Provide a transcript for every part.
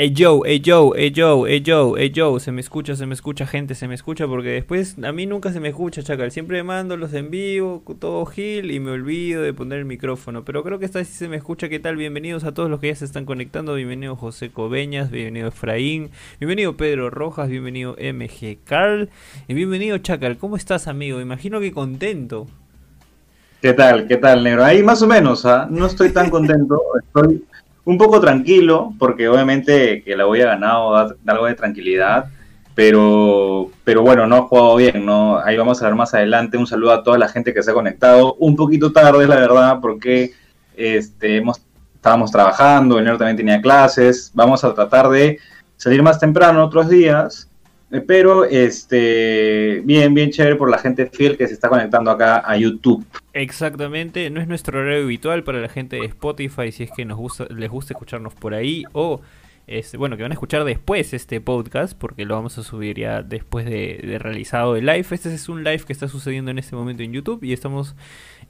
Hey Joe, hey Joe, hey Joe, hey Joe, hey Joe, se me escucha, se me escucha gente, se me escucha porque después a mí nunca se me escucha, chacal, siempre mando los en vivo, todo gil y me olvido de poner el micrófono, pero creo que esta sí se me escucha, ¿qué tal? Bienvenidos a todos los que ya se están conectando, bienvenido José Cobeñas, bienvenido Efraín, bienvenido Pedro Rojas, bienvenido MG Carl y bienvenido Chacal, ¿cómo estás amigo? Imagino que contento. ¿Qué tal? ¿Qué tal, negro? Ahí más o menos, ¿ah? no estoy tan contento, estoy un poco tranquilo, porque obviamente que la voy a ganado da, algo de tranquilidad, pero, pero bueno, no ha jugado bien, ¿no? Ahí vamos a ver más adelante. Un saludo a toda la gente que se ha conectado. Un poquito tarde, la verdad, porque este, hemos, estábamos trabajando, el también tenía clases. Vamos a tratar de salir más temprano otros días pero este bien, bien chévere por la gente fiel que se está conectando acá a YouTube. Exactamente, no es nuestro horario habitual para la gente de Spotify, si es que nos gusta, les gusta escucharnos por ahí, o este, bueno, que van a escuchar después este podcast, porque lo vamos a subir ya después de, de realizado el live. Este es un live que está sucediendo en este momento en YouTube y estamos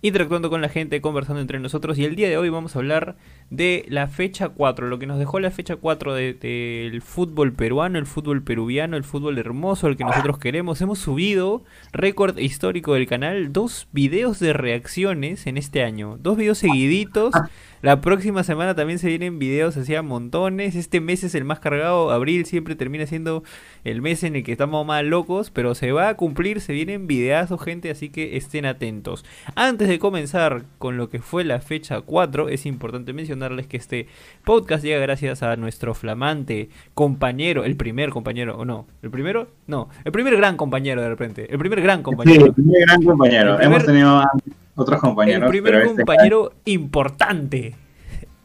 interactuando con la gente, conversando entre nosotros. Y el día de hoy vamos a hablar de la fecha 4, lo que nos dejó la fecha 4 del de, fútbol peruano, el fútbol peruviano, el fútbol hermoso, el que nosotros queremos. Hemos subido, récord histórico del canal, dos videos de reacciones en este año. Dos videos seguiditos. La próxima semana también se vienen videos así a montones. Este mes es el más cargado. Abril siempre termina siendo el mes en el que estamos más locos. Pero se va a cumplir, se vienen videazos, gente. Así que estén atentos. Antes de comenzar con lo que fue la fecha 4, es importante mencionarles que este podcast llega gracias a nuestro flamante compañero, el primer compañero, o no, el primero, no, el primer gran compañero de repente, el primer gran compañero. Sí, el primer gran compañero. Hemos tenido otros compañeros. El primer este compañero importante,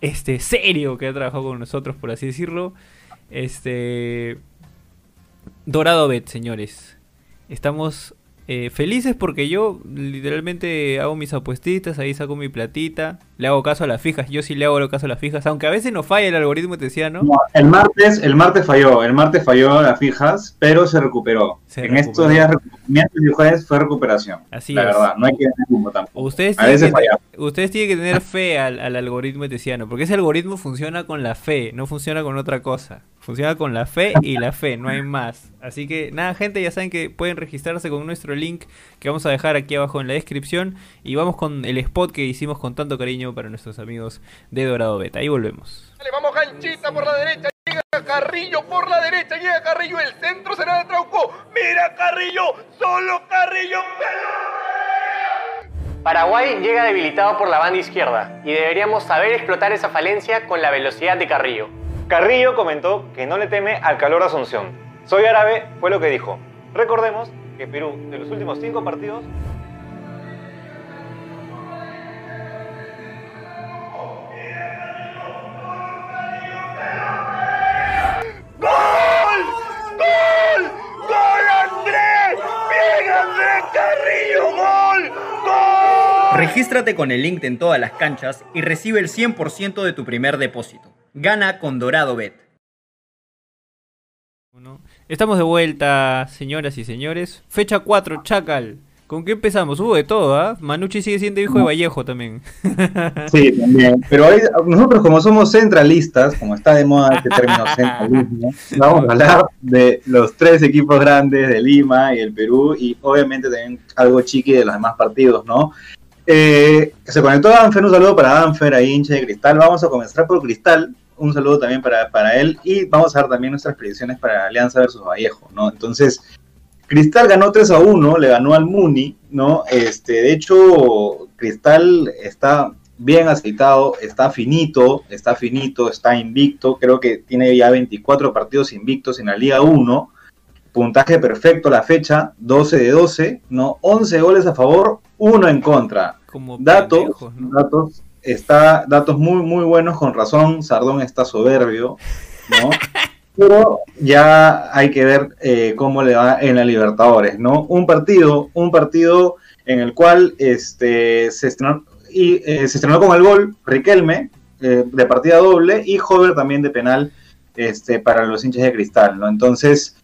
este, serio, que ha trabajado con nosotros, por así decirlo. Este. Dorado Bet, señores. Estamos eh, felices porque yo literalmente hago mis apuestitas, ahí saco mi platita, le hago caso a las fijas, yo sí le hago caso a las fijas, aunque a veces no falla el algoritmo, te decía, ¿no? no el martes, el martes falló, el martes falló las fijas, pero se recuperó. en estos días, miércoles y jueves fue recuperación. Así la verdad, no hay que tener tampoco. Ustedes a veces que, ustedes tienen que tener fe al, al algoritmo tesiano, porque ese algoritmo funciona con la fe, no funciona con otra cosa. Funciona con la fe y la fe, no hay más. Así que nada, gente, ya saben que pueden registrarse con nuestro link que vamos a dejar aquí abajo en la descripción. Y vamos con el spot que hicimos con tanto cariño para nuestros amigos de Dorado Beta. Ahí volvemos. Dale, vamos ganchita por la derecha. Llega Carrillo por la derecha. Llega Carrillo. El centro será de Trauco. Mira Carrillo. Solo Carrillo. Paraguay llega debilitado por la banda izquierda y deberíamos saber explotar esa falencia con la velocidad de Carrillo. Carrillo comentó que no le teme al calor de Asunción. Soy árabe fue lo que dijo. Recordemos que Perú, de los últimos cinco partidos, Regístrate con el link en todas las canchas y recibe el 100% de tu primer depósito. Gana con Dorado Bet. Estamos de vuelta, señoras y señores. Fecha 4, Chacal. ¿Con qué empezamos? Hubo de todo, ¿ah? Manucci sigue siendo hijo de Vallejo también. Sí, también. Pero nosotros como somos centralistas, como está de moda este término centralismo, vamos a hablar de los tres equipos grandes de Lima y el Perú y obviamente también algo chiqui de los demás partidos, ¿no? Eh, se conectó Danfer, un saludo para Danfer, ahí hincha de Cristal. Vamos a comenzar por Cristal, un saludo también para, para él y vamos a ver también nuestras predicciones para Alianza versus Vallejo, ¿no? Entonces, Cristal ganó 3 a 1, le ganó al Muni, ¿no? Este, de hecho, Cristal está bien aceitado, está finito, está finito, está invicto, creo que tiene ya 24 partidos invictos en la Liga 1, puntaje perfecto la fecha, 12 de 12, ¿no? 11 goles a favor, 1 en contra. Como datos, datos está datos muy, muy buenos, con razón, Sardón está soberbio, ¿no? Pero ya hay que ver eh, cómo le va en la Libertadores, ¿no? Un partido, un partido en el cual este, se, estrenó, y, eh, se estrenó con el gol Riquelme, eh, de partida doble, y Hover también de penal este, para los hinchas de cristal, ¿no? Entonces,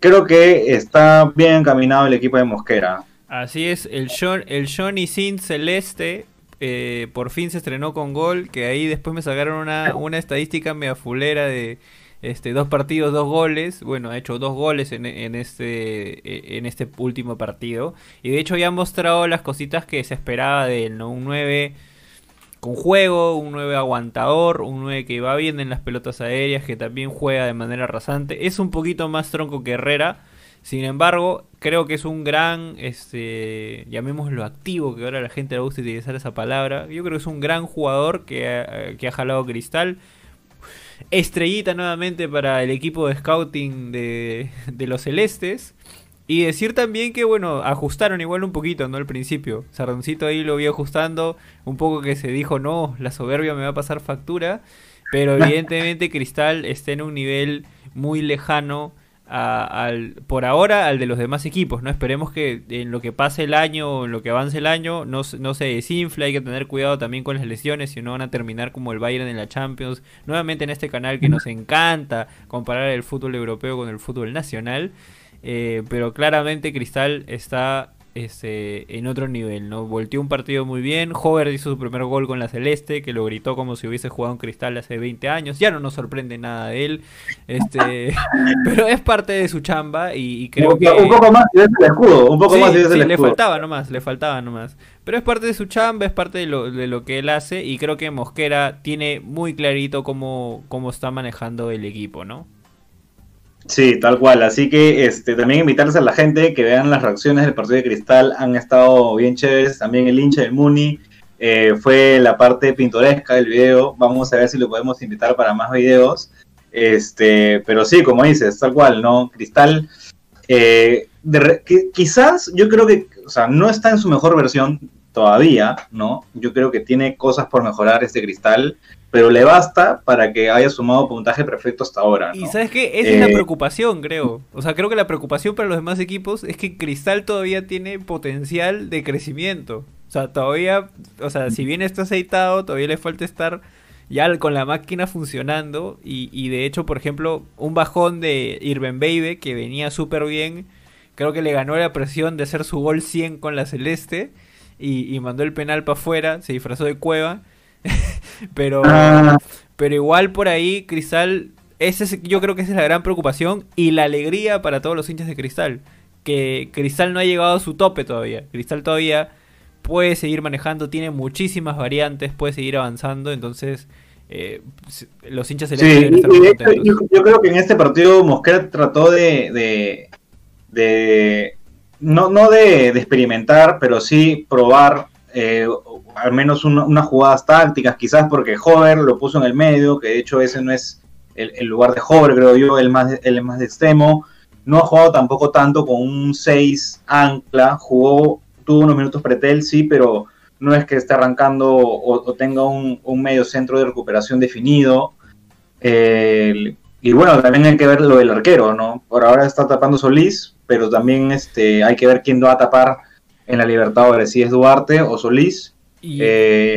creo que está bien encaminado el equipo de Mosquera. Así es, el, John, el Johnny Sin Celeste eh, por fin se estrenó con gol, que ahí después me sacaron una, una estadística mea fulera de este, dos partidos, dos goles. Bueno, ha hecho dos goles en, en este, en este último partido. Y de hecho ya mostrado las cositas que se esperaba de él, ¿no? Un 9 con juego, un 9 aguantador, un 9 que va bien en las pelotas aéreas, que también juega de manera rasante. Es un poquito más tronco que Herrera. Sin embargo, creo que es un gran, este, llamémoslo activo, que ahora la gente le gusta utilizar esa palabra. Yo creo que es un gran jugador que ha, que ha jalado cristal. Estrellita nuevamente para el equipo de scouting de, de los celestes. Y decir también que, bueno, ajustaron igual un poquito, ¿no? Al principio. Sardoncito ahí lo vi ajustando. Un poco que se dijo, no, la soberbia me va a pasar factura. Pero evidentemente Cristal está en un nivel muy lejano al, por ahora al de los demás equipos, ¿no? Esperemos que en lo que pase el año en lo que avance el año no, no se desinfle, hay que tener cuidado también con las lesiones, si no van a terminar como el Bayern en la Champions. Nuevamente en este canal que nos encanta comparar el fútbol europeo con el fútbol nacional. Eh, pero claramente Cristal está este, en otro nivel, ¿no? Volteó un partido muy bien. Hover hizo su primer gol con la Celeste, que lo gritó como si hubiese jugado en Cristal hace 20 años. Ya no nos sorprende nada de él. Este, pero es parte de su chamba y, y creo un, que. un poco más y es el escudo, un poco Sí, más y es sí, el le escudo. faltaba nomás, le faltaba nomás. Pero es parte de su chamba, es parte de lo, de lo que él hace y creo que Mosquera tiene muy clarito cómo, cómo está manejando el equipo, ¿no? Sí, tal cual. Así que este, también invitarles a la gente que vean las reacciones del partido de Cristal. Han estado bien chéveres. También el hincha del Muni. eh, fue la parte pintoresca del video. Vamos a ver si lo podemos invitar para más videos. Este, pero sí, como dices, tal cual, ¿no? Cristal. eh, de qui- quizás yo creo que, o sea, no está en su mejor versión todavía, ¿no? Yo creo que tiene cosas por mejorar este Cristal, pero le basta para que haya sumado puntaje perfecto hasta ahora, ¿no? Y sabes qué, esa es la Eh, preocupación, creo. O sea, creo que la preocupación para los demás equipos es que Cristal todavía tiene potencial de crecimiento. O sea, todavía, o sea, si bien está aceitado, todavía le falta estar ya con la máquina funcionando. Y, y de hecho, por ejemplo, un bajón de Irben Baby que venía súper bien. Creo que le ganó la presión de hacer su gol 100 con la Celeste. Y, y mandó el penal para afuera, se disfrazó de cueva. pero, Ah. pero igual por ahí, Cristal, ese es- yo creo que esa es la gran preocupación y la alegría para todos los hinchas de Cristal. Que Cristal no ha llegado a su tope todavía. Cristal todavía puede seguir manejando, tiene muchísimas variantes, puede seguir avanzando. Entonces, eh, los hinchas Sí, celestes deben y estar muy de hecho, yo, yo creo que en este partido Mosquera trató de, de, de- no, no de, de experimentar, pero sí probar eh, al menos una- unas jugadas tácticas, quizás porque Hover lo puso en el medio, que de hecho ese no es el, lugar de Hover, creo yo, el más, el más extremo. No ha jugado tampoco tanto con un 6 ancla, jugó, tuvo unos minutos pretel, sí, pero no es que esté arrancando o, tenga un, un medio centro de recuperación definido. Y bueno, también hay que ver lo del arquero, ¿no? Por ahora está tapando Solís, pero también este, hay que ver quién va a tapar en la Libertadores, si es Duarte o Solís. Y- Eh,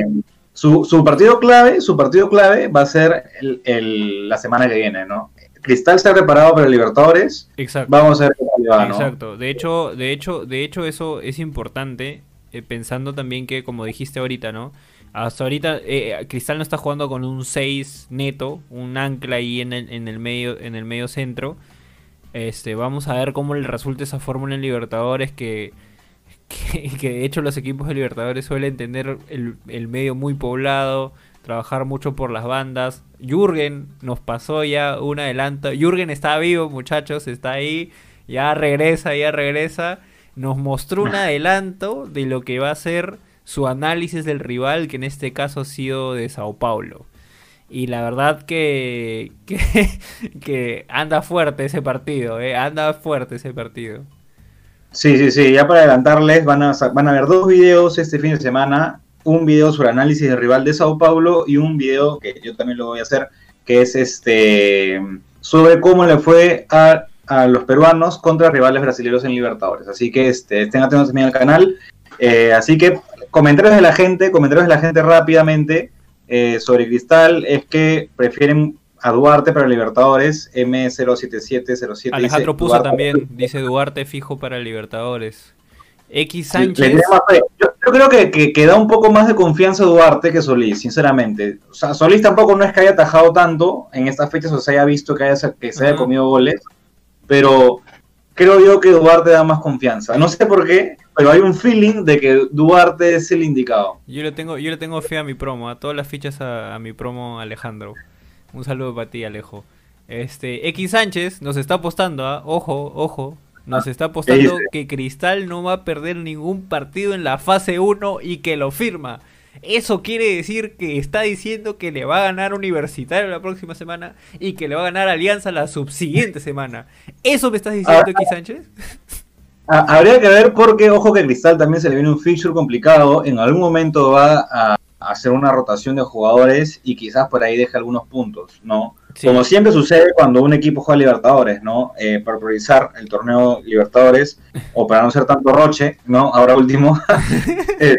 su, su partido clave, su partido clave va a ser el- el- la semana que viene, ¿no? Cristal se ha preparado para el Libertadores. Exacto. Vamos a ver cómo le va, ¿no? Exacto. De hecho, de hecho, de hecho eso es importante, eh, pensando también que, como dijiste ahorita, ¿no? Hasta ahorita eh, Cristal no está jugando con un 6 neto, un ancla ahí en el, en el medio, en el medio centro. Este, vamos a ver cómo le resulta esa fórmula en Libertadores que, que, que de hecho los equipos de Libertadores suelen tener el, el medio muy poblado, trabajar mucho por las bandas. Jürgen nos pasó ya un adelanto. Jürgen está vivo, muchachos, está ahí. Ya regresa, ya regresa. Nos mostró un adelanto de lo que va a ser su análisis del rival, que en este caso ha sido de Sao Paulo. Y la verdad que, que, que anda fuerte ese partido, eh, anda fuerte ese partido. Sí, sí, sí, ya para adelantarles, van a, van a ver dos videos este fin de semana, un video sobre análisis del rival de Sao Paulo y un video que yo también lo voy a hacer, que es este sobre cómo le fue a, a los peruanos contra rivales brasileños en Libertadores. Así que este, estén atentos también al canal. Eh, así que comentarios de la gente, comentarios de la gente rápidamente eh, sobre Cristal es que prefieren a Duarte para Libertadores, M07707. dice, Alejandro puso Duarte- también, dice Duarte fijo para Libertadores. X Sánchez. Yo, yo creo que, que, que da un poco más de confianza Duarte que Solís, sinceramente. O sea, Solís tampoco no es que haya atajado tanto en estas fechas o se haya visto que, haya, que se haya comido goles, pero creo yo que Duarte da más confianza. No sé por qué, pero hay un feeling de que Duarte es el indicado. Yo le tengo, yo le tengo fe a mi promo, a todas las fichas a, a mi promo Alejandro. Un saludo para ti, Alejo. Este, X Sánchez nos está apostando, ¿ah? ojo, ojo, nos está apostando que Cristal no va a perder ningún partido en la fase 1 y que lo firma. Eso quiere decir que está diciendo que le va a ganar Universitario la próxima semana y que le va a ganar Alianza la subsiguiente semana. ¿Eso me estás diciendo, Ah. X Sánchez? Ha- Habría que ver porque, ojo que Cristal también se le viene un fixture complicado. En algún momento va a hacer una rotación de jugadores y quizás por ahí deje algunos puntos, ¿no? Sí. Como siempre sucede cuando un equipo juega Libertadores, ¿no? Eh, para priorizar el torneo Libertadores o para no ser tanto roche, ¿no? Ahora último, eh,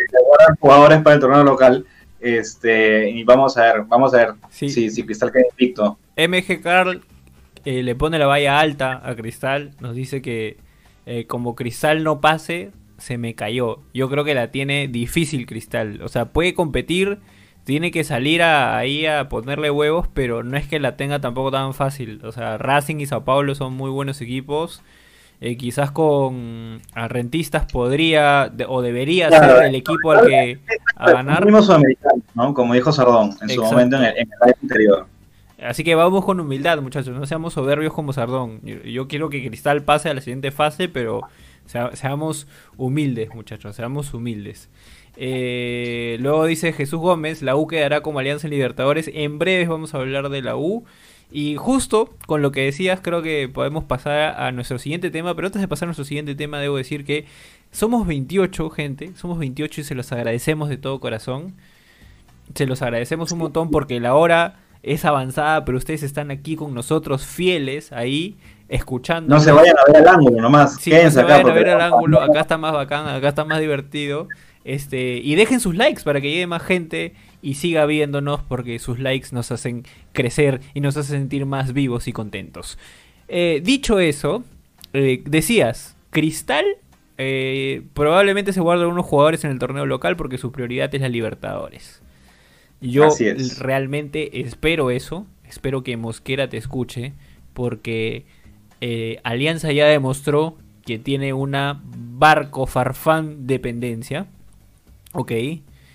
jugadores para el torneo local. Este, y vamos a ver, vamos a ver Sí. si, si Cristal queda invicto. MG Carl eh, le pone la valla alta a Cristal. Nos dice que como Cristal no pase, se me cayó. Yo creo que la tiene difícil Cristal. O sea, puede competir, tiene que salir a- ahí a ponerle huevos, pero no es que la tenga tampoco tan fácil. O sea, Racing y Sao Paulo son muy buenos equipos. Eh, quizás con a Rentistas podría de- o debería Claro, ser el equipo al que a ganar. ¿no? Como dijo Sardón en su Exacto. momento en el, en el anterior. Así que vamos con humildad, muchachos. No seamos soberbios como Sardón. Yo, yo quiero que Cristal pase a la siguiente fase, pero sea- seamos humildes, muchachos. Seamos humildes. Eh, luego dice Jesús Gómez, la U quedará como Alianza en Libertadores. En breves vamos a hablar de la U. Y justo con lo que decías, creo que podemos pasar a nuestro siguiente tema. Pero antes de pasar a nuestro siguiente tema, debo decir que somos 28, gente. Somos 28 y se los agradecemos de todo corazón. Se los agradecemos un montón porque la hora es avanzada, pero ustedes están aquí con nosotros, fieles, ahí, escuchando. No se vayan a ver al ángulo nomás. Sí, no se acá. vayan a ver al ángulo, acá está más bacán, acá está más divertido. Este, y dejen sus likes para que llegue más gente y siga viéndonos porque sus likes nos hacen crecer y nos hacen sentir más vivos y contentos. Eh, dicho eso, eh, decías, Cristal eh, probablemente se guardan unos jugadores en el torneo local porque su prioridad es la Libertadores. Yo es. realmente espero eso, espero que Mosquera te escuche porque eh, Alianza ya demostró que tiene una barco farfán dependencia. Ok.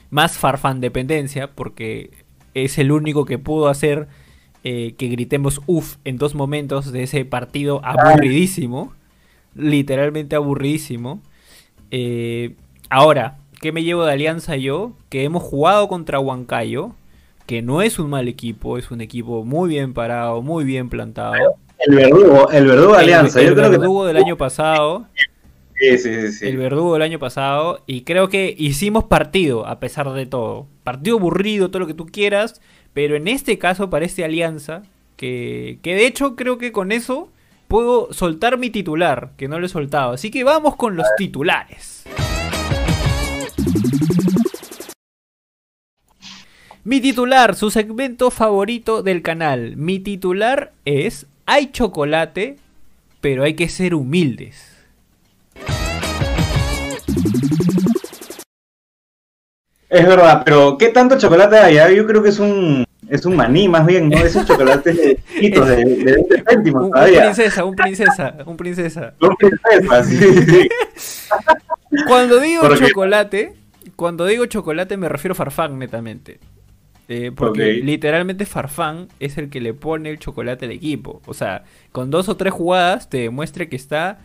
Más farfán dependencia porque es el único que pudo hacer eh, que gritemos uff en dos momentos de ese partido aburridísimo. Literalmente aburridísimo. Eh, ahora, ¿qué me llevo de Alianza yo? Que hemos jugado contra Huancayo. Que no es un mal equipo, es un equipo muy bien parado, muy bien plantado. El verdugo, el verdugo de Alianza. El, yo creo que verdugo del año pasado. Sí, sí, sí, sí. El verdugo del año pasado. Y creo que hicimos partido, a pesar de todo. Partido aburrido, todo lo que tú quieras. Pero en este caso, para este alianza, que, que de hecho creo que con eso puedo soltar mi titular, que no lo he soltado. Así que vamos con los titulares. Mi titular, su segmento favorito del canal. Mi titular es Hay chocolate, pero hay que ser humildes. Es verdad, pero ¿qué tanto chocolate hay? Ah, Yo creo que es un, es un maní más bien, ¿no? Esos chocolates chiquitos de, de 20 céntimos Un, un todavía. princesa, un princesa, un princesa. Princesas, sí, sí, sí. Cuando digo chocolate, cuando digo chocolate me refiero a Farfán netamente. Eh, porque literalmente Farfán es el que le pone el chocolate al equipo. O sea, con dos o tres jugadas te demuestra que está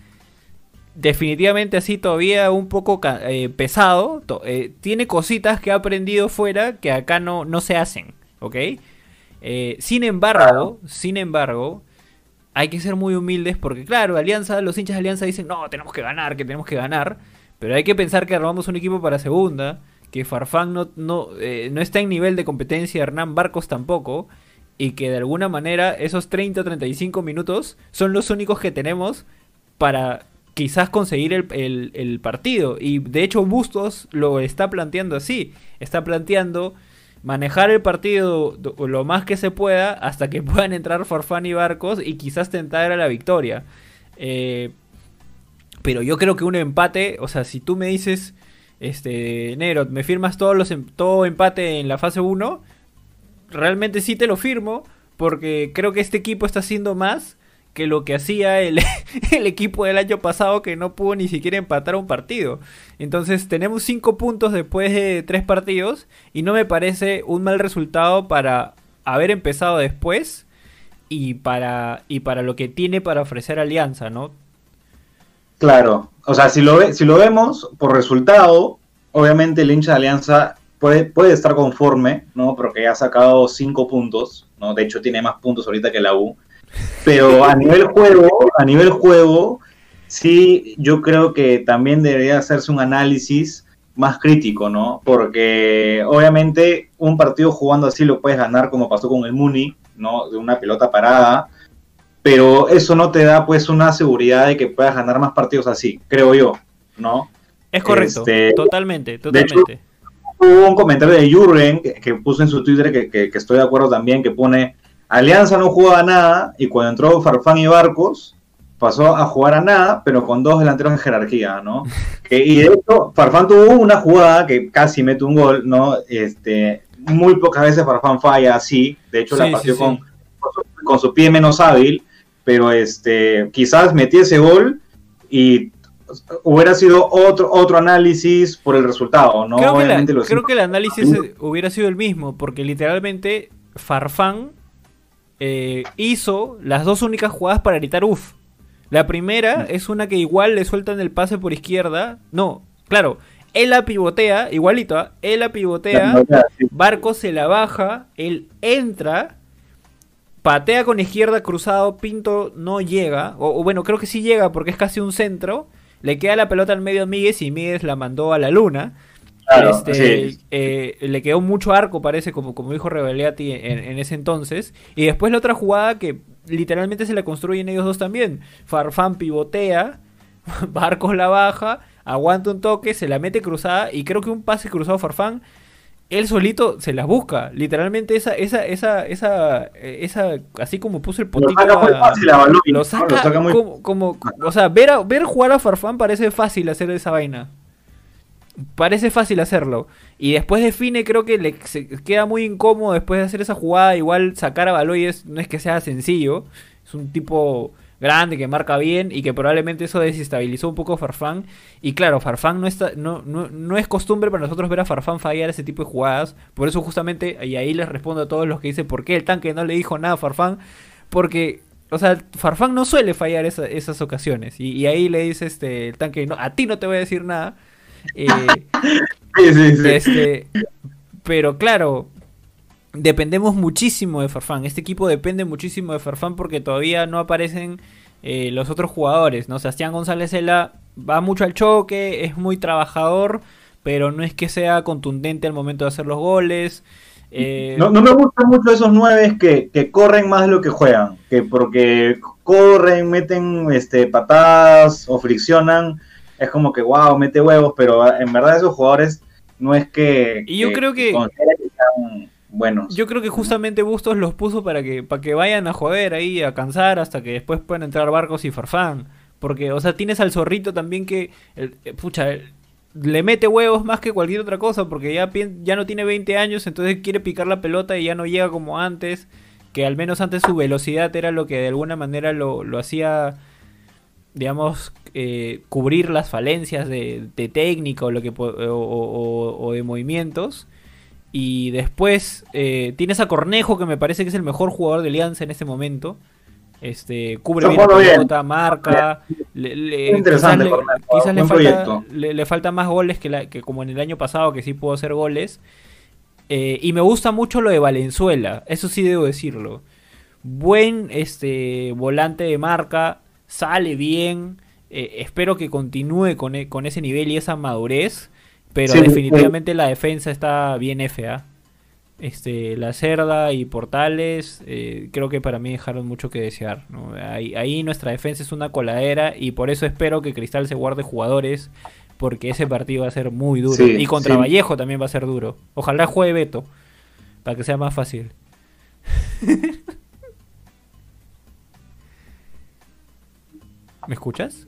definitivamente así todavía un poco eh, pesado. Eh, tiene cositas que ha aprendido fuera que acá no, no se hacen. ¿Ok? Eh, sin embargo, sin embargo, hay que ser muy humildes porque, claro, Alianza, los hinchas de Alianza dicen, no, tenemos que ganar, que tenemos que ganar. Pero hay que pensar que armamos un equipo para segunda, que Farfán no, no, eh, no está en nivel de competencia, Hernán Barcos tampoco, y que de alguna manera esos 30 o 35 minutos son los únicos que tenemos para quizás conseguir el, el- el partido. Y de hecho Bustos lo está planteando así, está planteando manejar el partido do- lo más que se pueda hasta que puedan entrar Farfán y Barcos y quizás tentar a la victoria. Eh, Pero yo creo que un empate, o sea, si tú me dices, este, Nero, me firmas todos los, em- todo empate en la fase 1, realmente sí te lo firmo, porque creo que este equipo está haciendo más que lo que hacía el, el equipo del año pasado que no pudo ni siquiera empatar un partido. Entonces tenemos 5 puntos después de 3 partidos y no me parece un mal resultado para haber empezado después y para, y para lo que tiene para ofrecer Alianza, ¿no? Claro, o sea, si lo, ve- si lo vemos por resultado, obviamente el hincha de Alianza puede, puede estar conforme, ¿no? Porque ha sacado cinco puntos, ¿no? De hecho, tiene más puntos ahorita que la U. Pero a nivel juego, a nivel juego, sí, yo creo que también debería hacerse un análisis más crítico, ¿no? Porque obviamente un partido jugando así lo puedes ganar como pasó con el Muni, ¿no? De una pelota parada, pero eso no te da pues una seguridad de que puedas ganar más partidos así, creo yo, ¿no? Es correcto, Este, totalmente, hecho, totalmente. Hubo un comentario de Jurgen que, que puso en su Twitter que, que- que estoy de acuerdo también, que pone Alianza no jugaba nada y cuando entró Farfán y Barcos pasó a jugar a nada, pero con dos delanteros en jerarquía, ¿no? Y de hecho, Farfán tuvo una jugada que casi mete un gol, ¿no? Este, muy pocas veces Farfán falla así, de hecho Sí, la sí, partió sí. Con, con su, con su pie menos hábil, pero este, quizás metió ese gol y hubiera sido otro otro análisis por el resultado, ¿no? creo, que la- creo que el análisis eh, hubiera sido el mismo, porque literalmente Farfán eh, hizo las dos únicas jugadas para gritar uff. La primera es una que igual le sueltan el pase por izquierda. No, claro, él la pivotea, igualito, ¿ah? él la pivotea, Barco se la baja, él entra, patea con izquierda cruzado, Pinto no llega, o, o bueno, creo que sí llega porque es casi un centro, le queda la pelota al medio a Míguez y Míguez la mandó a la luna. Claro, Este, sí. eh, le quedó mucho arco, parece, como, como dijo Rebeliati en, en ese entonces. Y después la otra jugada que literalmente se la construyen ellos dos también. Farfán pivotea, Barcos la baja, aguanta un toque, se la mete cruzada y creo que un pase cruzado Farfán, él solito se las busca. Literalmente esa, esa, esa, esa, eh, esa, así como puso el Lo potito saca muy fácil a lo saca, Lo saca muy- como, como- o sea, ver, a- ver jugar a Farfán parece fácil hacer esa vaina. Parece fácil hacerlo. Y después define, creo que le se queda muy incómodo después de hacer esa jugada. Igual sacar a Baloy es- no es que sea sencillo. Es un tipo grande que marca bien y que probablemente eso desestabilizó un poco a Farfán. Y claro, Farfán no, está, no, no, no es costumbre para nosotros ver a Farfán fallar ese tipo de jugadas. Por eso justamente, y ahí les respondo a todos los que dicen por qué el tanque no le dijo nada a Farfán. Porque, o sea, Farfán no suele fallar esa- esas ocasiones. Y, y ahí le dice este, el tanque, no, a ti no te voy a decir nada. Eh, Sí, sí, sí. este, pero claro, dependemos muchísimo de Farfán. Este equipo depende muchísimo de Farfán porque todavía no aparecen eh, los otros jugadores. ¿no? Sebastián González Ela va mucho al choque, es muy trabajador, pero no es que sea contundente al momento de hacer los goles. Eh, No, no me gustan mucho esos nueve que, que corren más de lo que juegan, que porque corren, meten este, patadas o friccionan, es como que wow, mete huevos, pero en verdad esos jugadores no es que... Y yo creo que- Yo creo que justamente Bustos los puso para que, para que vayan a joder ahí, a cansar, hasta que después puedan entrar Barcos y Farfán. Porque, o sea, tienes al zorrito también que, el- eh, pucha, le mete huevos más que cualquier otra cosa, porque ya, ya no tiene 20 años, entonces quiere picar la pelota y ya no llega como antes, que al menos antes su velocidad era lo que de alguna manera lo, lo hacía, digamos, eh, cubrir las falencias de, de técnica o, lo que, o- o de movimientos. Y después eh, tienes a Cornejo, que me parece que es el mejor jugador de Alianza en este momento. Este, cubre bien la pelota, marca. Le, interesante, quizás le, quizás le falta, le, más goles que, la, que como en el año pasado, que sí pudo hacer goles. Eh, y me gusta mucho lo de Valenzuela, eso sí debo decirlo. Buen este volante de marca, sale bien. eh, espero que continúe con, e- con ese nivel y esa madurez. Pero Sí, definitivamente la defensa está bien FA. Este, la Cerda y Portales, eh, creo que para mí dejaron mucho que desear. ¿no? Ahí, ahí nuestra defensa es una coladera y por eso espero que Cristal se guarde jugadores porque ese partido va a ser muy duro. Sí, y contra. Vallejo también va a ser duro. Ojalá juegue Beto para que sea más fácil. ¿Me escuchas?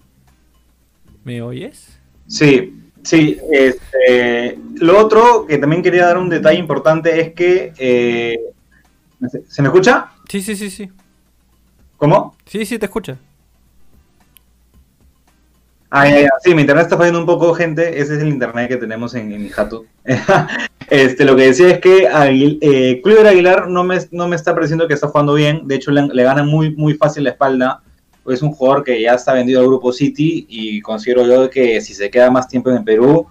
¿Me oyes? Sí, sí. Este, lo otro que también quería dar un detalle importante es que... eh, ¿Se me escucha? Sí, sí, sí, sí. ¿Cómo? Sí, sí, te escucha. Ah, ya, ya. Sí, mi internet está fallando un poco, gente. Ese es el internet que tenemos en, en este, lo que decía es que Aguil, eh, Aguilar no me, no me está pareciendo que está jugando bien. De hecho, le, le gana muy, muy fácil la espalda. Es un jugador que ya está vendido al grupo City y considero yo que si se queda más tiempo en Perú,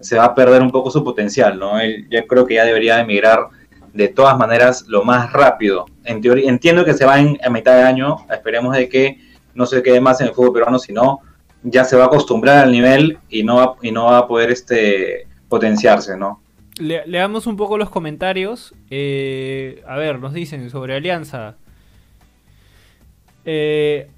se va a perder un poco su potencial, ¿no? Él, yo creo que ya debería emigrar de todas maneras lo más rápido. En teoría, entiendo que se va en, a mitad de año. Esperemos de que no se quede más en el fútbol peruano, sino ya se va a acostumbrar al nivel y no va, y no va a poder este potenciarse, ¿no? Le- leamos un poco los comentarios. Eh, a ver, nos dicen sobre Alianza. Eh,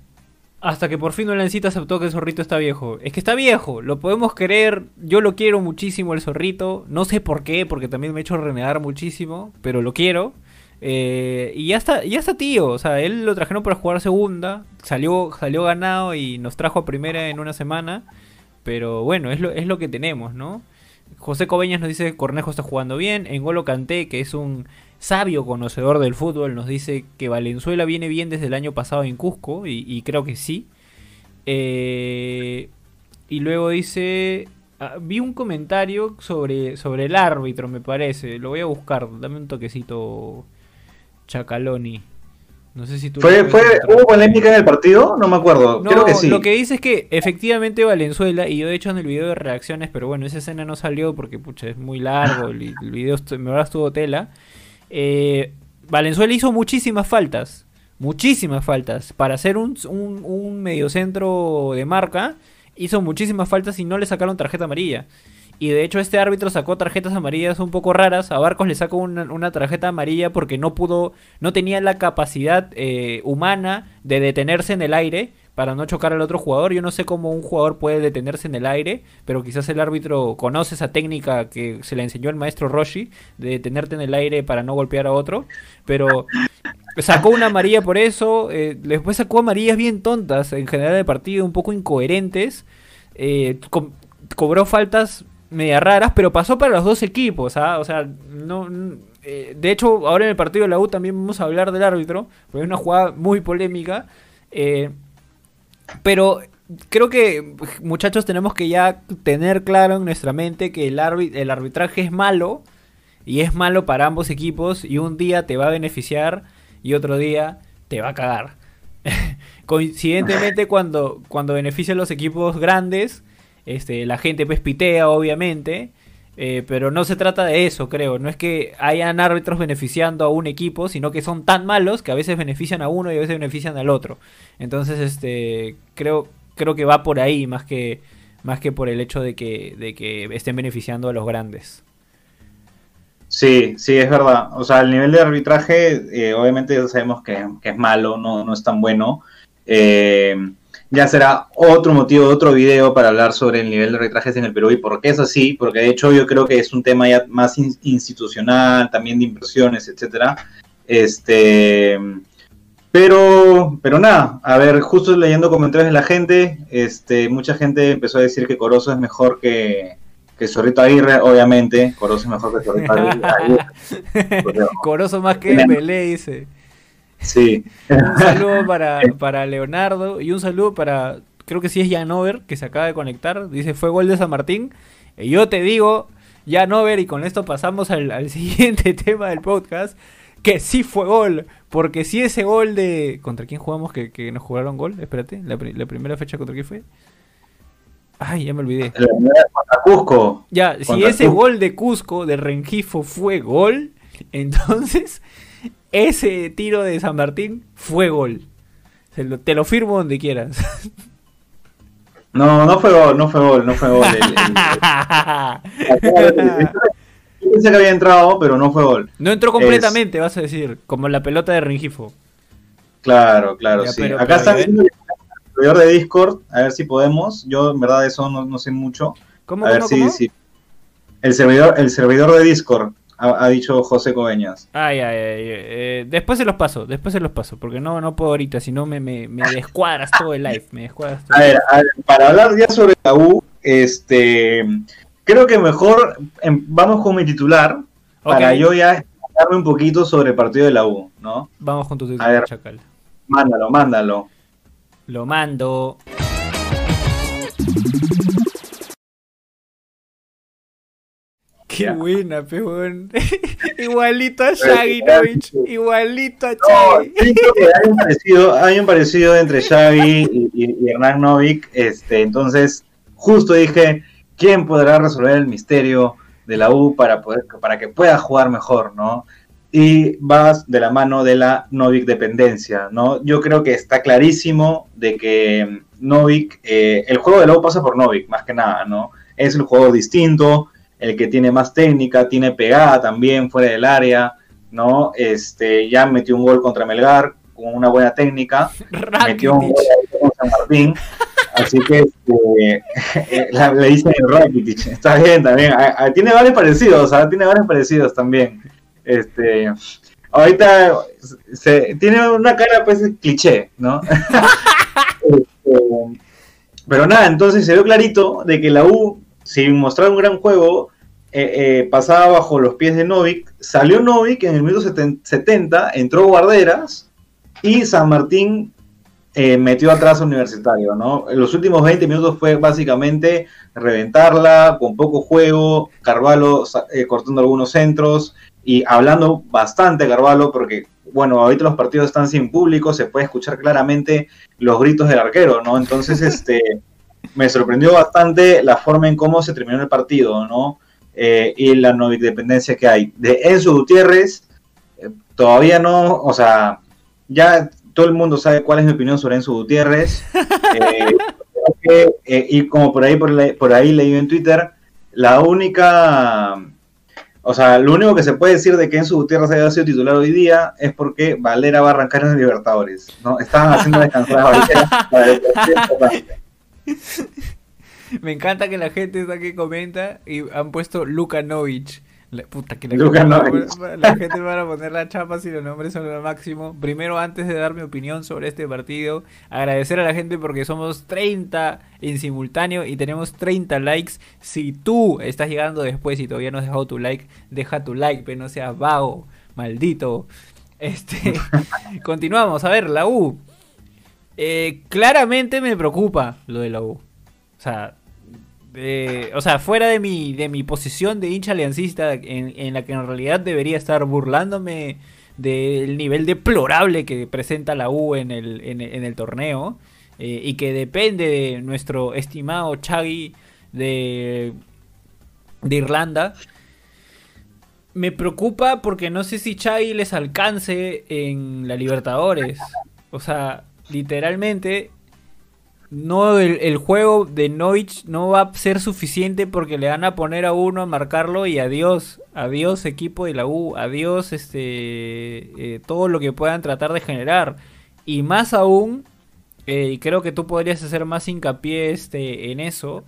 hasta que por fin Olancita aceptó que el zorrito está viejo. Es que está viejo, lo podemos creer. Yo lo quiero muchísimo el zorrito. No sé por qué, porque también me ha hecho renegar muchísimo, pero lo quiero. Eh, y ya está, ya está tío. O sea, él lo trajeron para jugar segunda. Salió, salió ganado y nos trajo a primera en una semana. Pero bueno, es lo, es lo que tenemos, ¿no? José Cobeñas nos dice que Cornejo está jugando bien. Engolo Canté, que es un sabio conocedor del fútbol, nos dice que Valenzuela viene bien desde el año pasado en Cusco. Y, y creo que sí. Eh, y luego dice... ah, vi un comentario sobre, sobre el árbitro, me parece. Lo voy a buscar. Dame un toquecito, Chacaloni. No sé si tú... ¿Fue, fue. ¿Hubo polémica en el partido? No me acuerdo. No, Creo que sí. lo que dice es que efectivamente Valenzuela, y yo de hecho en el video de reacciones, pero bueno, esa escena no salió porque pucha, es muy largo, el, el video me estuvo tela. Eh, Valenzuela hizo muchísimas faltas, muchísimas faltas. Para ser un, un, un mediocentro de marca, hizo muchísimas faltas y no le sacaron tarjeta amarilla. Y de hecho este árbitro sacó tarjetas amarillas un poco raras. A Barcos le sacó una, una tarjeta amarilla porque no pudo, no tenía la capacidad eh, humana de detenerse en el aire para no chocar al otro jugador. Yo no sé cómo un jugador puede detenerse en el aire, pero quizás el árbitro conoce esa técnica que se le enseñó el maestro Roshi de detenerte en el aire para no golpear a otro. Pero sacó una amarilla por eso. eh, después sacó amarillas bien tontas en general del partido, un poco incoherentes. eh, co- cobró faltas media raras, pero pasó para los dos equipos, ¿ah? O sea, no... eh, de hecho, ahora en el partido de la U también vamos a hablar del árbitro, porque es una jugada muy polémica. eh, pero creo que, muchachos, tenemos que ya tener claro en nuestra mente que el, arbi- el arbitraje es malo, y es malo para ambos equipos, y un día te va a beneficiar, y otro día te va a cagar. Coincidentemente, cuando, cuando beneficia a los equipos grandes, este, la gente pues pitea, obviamente. Eh, pero no se trata de eso, creo. No es que hayan árbitros beneficiando a un equipo, sino que son tan malos que a veces benefician a uno y a veces benefician al otro. Entonces, este, creo, creo que va por ahí más que, más que por el hecho de que, de que estén beneficiando a los grandes. Sí, sí, es verdad. O sea, el nivel de arbitraje, eh, obviamente ya sabemos que, que es malo, no, no es tan bueno. Eh, ya será otro motivo, otro video para hablar sobre el nivel de arbitrajes en el Perú y por qué es así, porque de hecho yo creo que es un tema ya más in- institucional, también de inversiones, etcétera. Este, pero, pero nada, a ver, justo leyendo comentarios de la gente, este, mucha gente empezó a decir que Corozo es mejor que, que Zorrito Aguirre, obviamente, Corozo es mejor que Zorrito Aguirre. Corozo más que Belé, dice. Sí. Un saludo para, para Leonardo y un saludo para, creo que sí es Janover, que se acaba de conectar. Dice, fue gol de San Martín. Y yo te digo, Janover, y con esto pasamos al, al siguiente tema del podcast, que sí fue gol. Porque si ese gol de... ¿Contra quién jugamos que, que nos jugaron gol? Espérate, la, pri- la primera fecha contra quién fue. Ay, ya me olvidé. La primera contra Cusco. Ya, si ese Cusco. gol de Cusco, de Rengifo, fue gol, entonces ese tiro de San Martín fue gol. Te lo firmo donde quieras. No, no fue gol, no fue gol, no fue gol. Yo pensé que había entrado, pero no fue gol. no entró completamente, vas a decir, como la pelota de Rengifo. Claro, claro, sí. Acá está el servidor de Discord, a ver si podemos. Yo en verdad de eso no, sé mucho. ¿Cómo, A ver si- El servidor, el servidor de Discord. Ha, ha dicho José Coveñas. Ay, ay, ay. eh, después se los paso, después se los paso, porque no, no puedo ahorita, si no me, me, me descuadras todo el live, me descuadras todo. A ver, a ver, para hablar ya sobre la U, este, creo que mejor em, vamos con mi titular, para yo ya explicarme un poquito sobre el partido de la U, ¿no? Vamos con tu A título, ver. Chacal. Mándalo, mándalo. Lo mando. Qué buena, peón. igualito a Shaggy Novich. Igualito a Shaggy. hay un parecido, hay un parecido entre Xavi y, y- y Hernán Novik, este, entonces justo dije, ¿quién podrá resolver el misterio de la U para, poder, para que pueda jugar mejor, ¿no? Y vas de la mano de la Novik dependencia, ¿no? Yo creo que está clarísimo de que Novik, eh, el juego de la U pasa por Novik, más que nada, ¿no? Es el juego distinto, el que tiene más técnica, tiene pegada también fuera del área, ¿no? Este, ya metió un gol contra Melgar con una buena técnica, metió un gol ahí con San Martín, así que este, eh, la- le dicen el Rakitic, está bien también, a- a- tiene varios parecidos, ¿sabes? tiene varios parecidos también. Este, ahorita se, tiene una cara pues cliché, ¿no? Este, pero nada, entonces se vio clarito de que la U, sin mostrar un gran juego, eh, eh, pasaba bajo los pies de Novik. Salió Novik en el minuto seten- 70, entró Guarderas y San Martín eh, metió atrás a Universitario, ¿no? En los últimos 20 minutos fue básicamente reventarla con poco juego, Carvalho eh, cortando algunos centros y hablando bastante Carvalho porque, bueno, ahorita los partidos están sin público, se puede escuchar claramente los gritos del arquero, ¿no? Entonces, este, me sorprendió bastante la forma en cómo se terminó el partido, ¿no? Eh, y la no dependencia que hay. De Enzo Gutiérrez, eh, todavía no, o sea, ya todo el mundo sabe cuál es mi opinión sobre Enzo Gutiérrez. Eh, eh, y como por ahí, por, le- por ahí leí en Twitter, la única, o sea, lo único que se puede decir de que Enzo Gutiérrez haya sido titular hoy día es porque Valera va a arrancar en el Libertadores, ¿no? Estaban haciendo descansar a Valera para el. Me encanta que la gente está que comenta y han puesto Lukanovic. La, puta que la, gente, la gente va a poner la chapa si los nombres son lo máximo. Primero, antes de dar mi opinión sobre este partido, agradecer a la gente porque somos 30 en simultáneo y tenemos 30 likes. Si tú estás llegando después y todavía no has dejado tu like, deja tu like, pero no seas vago, maldito. Este, continuamos. A ver, la U. Eh, claramente me preocupa lo de la U. O sea, o sea, fuera de mi, de mi posición de hincha aliancista, en, la que en realidad debería estar burlándome del nivel deplorable que presenta la U en el, en el torneo, eh, y que depende de nuestro estimado Chagui de, de Irlanda. Me preocupa porque no sé si Chagui les alcance en la Libertadores. O sea, literalmente no el, juego de Noich no va a ser suficiente porque le van a poner a uno a marcarlo y adiós, adiós equipo de la U, adiós este eh, todo lo que puedan tratar de generar y más aún eh, y creo que tú podrías hacer más hincapié este en eso.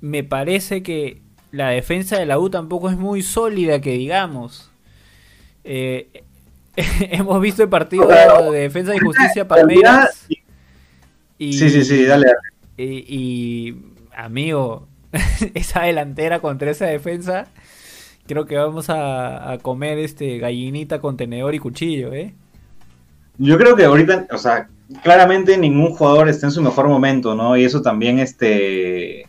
Me parece que la defensa de la U tampoco es muy sólida que digamos. Eh, hemos visto el partido de defensa y justicia Palmeiras. Y, Sí, sí, sí, dale. dale. Y, y, amigo, esa delantera contra esa defensa, creo que vamos a, a comer este gallinita con tenedor y cuchillo, ¿eh? Yo creo que ahorita, o sea, claramente ningún jugador está en su mejor momento, ¿no? Y eso también este,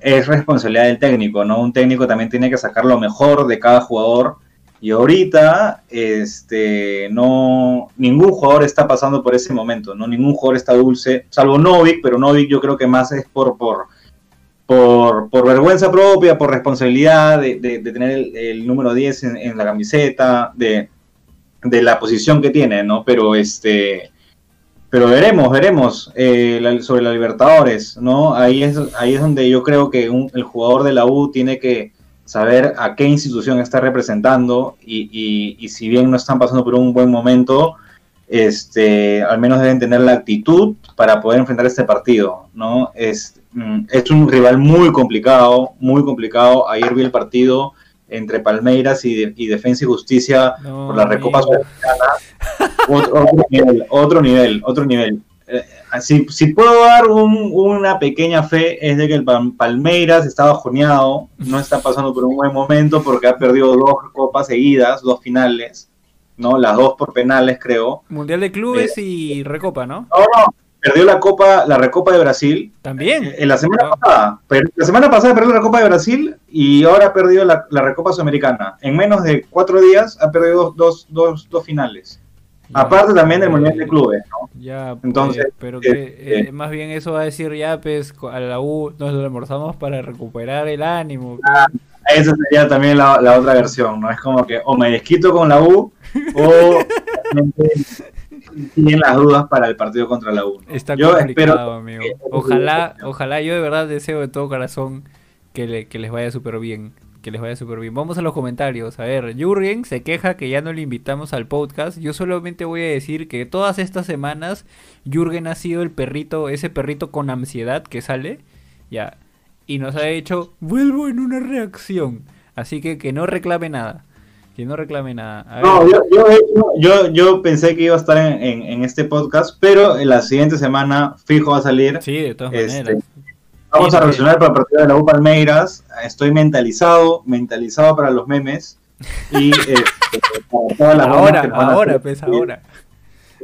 es responsabilidad del técnico, ¿no? Un técnico también tiene que sacar lo mejor de cada jugador. Y ahorita, este, no, ningún jugador está pasando por ese momento, ¿no? Ningún jugador está dulce, salvo Novik, pero Novik yo creo que más es por, por, por, por vergüenza propia, por responsabilidad de, de- tener el, número 10 en, en la camiseta, de, de la posición que tiene, ¿no? Pero este, pero veremos, veremos eh, la- sobre la Libertadores, ¿no? Ahí es, ahí es donde yo creo que un- el jugador de la U tiene que saber a qué institución está representando y, y- y si bien no están pasando por un buen momento, este, al menos deben tener la actitud para poder enfrentar este partido, ¿no? Es, mm, es un rival muy complicado, muy complicado. Ayer vi el partido entre Palmeiras y, y Defensa y Justicia No, por la Recopa. Sudamericana. Otro, otro nivel, otro nivel, otro nivel. Eh, si, si puedo dar un- una pequeña fe es de que el Pal- Palmeiras está bajoneado, no está pasando por un buen momento porque ha perdido dos copas seguidas, dos finales, ¿no? Las dos por penales, creo. Mundial de Clubes y Recopa, ¿no? No, no, perdió la Copa, la Recopa de Brasil También. en la semana Ah. pasada. La semana pasada perdió la Recopa de Brasil y ahora ha perdido la, la Recopa Sudamericana. En menos de cuatro días ha perdido dos, dos, dos, dos finales. Aparte también del eh, Mundial de Clubes, ¿no? Ya, Entonces, pues, pero que este- eh, más bien eso va a decir ya, pues, a la U nos lo almorzamos para recuperar el ánimo. Ah, Esa sería también la, la otra versión, ¿no? Es como que o me desquito con la U o tienen las dudas para el partido contra la U. ¿no? Está Yo complicado, espero amigo. que- Ojalá, ojalá, yo de verdad deseo de todo corazón que, le- que les vaya súper bien. Que les vaya súper bien. Vamos a los comentarios. A ver, Jurgen se queja que ya no le invitamos al podcast. Yo solamente voy a decir que todas estas semanas Jurgen ha sido el perrito, ese perrito con ansiedad que sale. Ya. Y nos ha hecho, vuelvo en una reacción. Así que que no reclame nada. Que no reclame nada. A No, yo, yo, yo, yo pensé que iba a estar en, en- en este podcast, pero en la siguiente semana fijo va a salir. Sí, de todas Este, maneras. Vamos a reaccionar para el partido de la U Palmeiras. Estoy mentalizado, mentalizado para los memes. Y este, para todas las Ahora, que ahora, pues ahora.